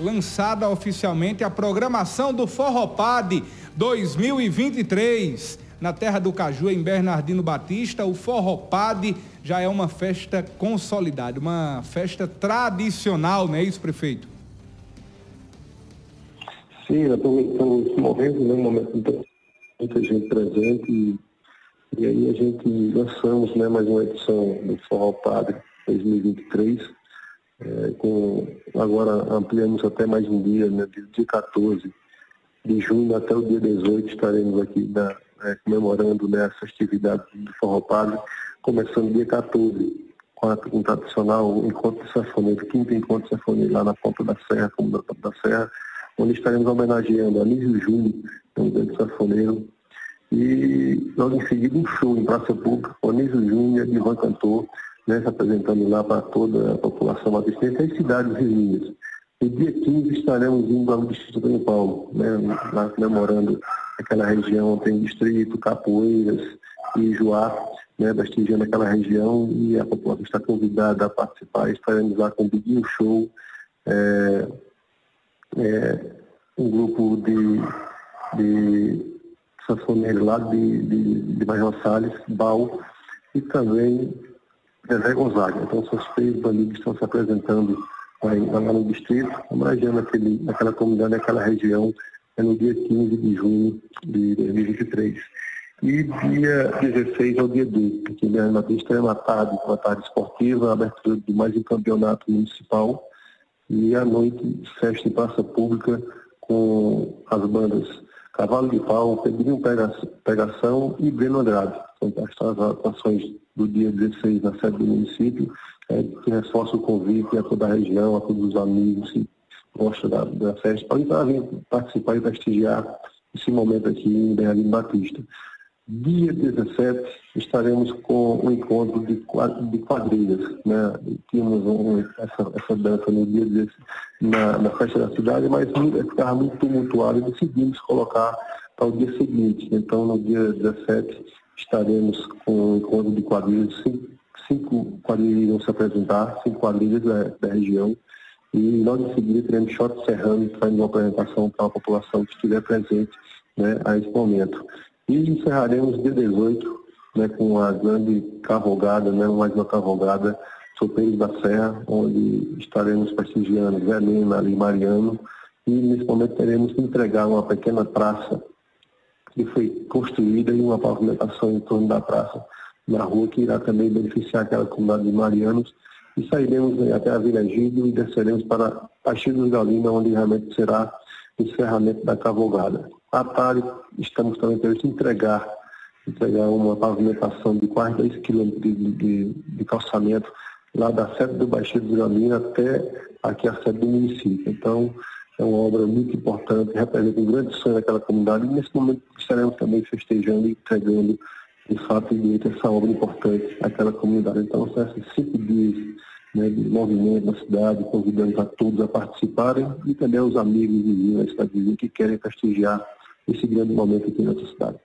lançada oficialmente a programação do Forropad 2023. Na terra do Caju, em Bernardino Batista, o Forropad já é uma festa consolidada, uma festa tradicional, não é isso, prefeito? Sim, estamos nesse momento, né, momento muita gente presente e, e aí a gente lançamos né, mais uma edição do Forró Padre 2023 é, com, agora ampliamos até mais um dia, né, dia 14 de junho até o dia 18 estaremos aqui na, é, comemorando né, essa atividade do Forró Padre, começando dia 14 com um tradicional encontro de safoneiro, quinto encontro de safoneiro lá na Ponta da Serra, como da da Serra, onde estaremos homenageando Anísio Júnior, um grande safoneiro, e logo em seguida um show em praça pública, Anísio Júnior e Ivan Cantor, né, se apresentando lá para toda a população matricense e cidades vizinhas. No dia 15 estaremos indo ao Distrito São Paulo, né, lá comemorando aquela região, tem distrito, Capoeiras e Joá, né, prestigiando aquela região e a população está convidada a participar. Estaremos lá com o Biguinho Show, é, é, um grupo de, de sanfoneiros lá de, de, de Major Salles, Bal, e também Zé Gonzaga. Então, são três bandidos que estão se apresentando aí, lá no distrito, homenageando aquele, aquela comunidade, aquela região, é no dia 15 de junho de 2023. E dia 16 é o dia D, que é uma uma tarde, uma tarde esportiva, abertura de mais um campeonato municipal, e à noite, festa em praça pública com as bandas Cavalo de Pau, Pedrinho Pegação e Breno Andrade. São as atuações do dia 16 na sede do município, é, que reforça o convite a toda a região, a todos os amigos que gostam da, da festa, para vir participar e prestigiar esse momento aqui em Bernardino Batista. Dia 17 estaremos com um encontro de, quadrilhas. Né? Tínhamos um, essa, essa dança no dia desse, na, na festa da cidade, mas ficava muito tumultuado e decidimos colocar para o dia seguinte. Então, no dia 17, estaremos com um encontro de quadrilhas, cinco, cinco quadrilhas irão se apresentar, cinco quadrilhas da, da região, e logo em seguida teremos Shot Serrano fazendo uma apresentação para a população que estiver presente né, a esse momento. E encerraremos dia 18 né, com a grande cavalgada, né, mais uma cavalgada Sopeiros da Serra, onde estaremos prestigiando Lima, ali Mariano, e nesse momento teremos que entregar uma pequena praça que foi construída e uma pavimentação em torno da praça, na rua, que irá também beneficiar aquela comunidade de Marianos. E sairemos até a Vila Gílio e desceremos para Pastilho dos Galina, onde realmente será o encerramento da cavalgada. À tarde, estamos também previstos entregar, entregar uma pavimentação de quase 2 quilômetros de, de, de, calçamento lá da sede do Baixio dos Galina até aqui a sede do município. Então, é uma obra muito importante, representa um grande sonho daquela comunidade e nesse momento estaremos também festejando e entregando, de fato, direito essa obra importante àquela comunidade. Então, são esses cinco dias né, de movimento na cidade, convidando a todos a participarem e também aos amigos e vizinhos da cidade que querem prestigiar esse grande momento aqui na nossa cidade.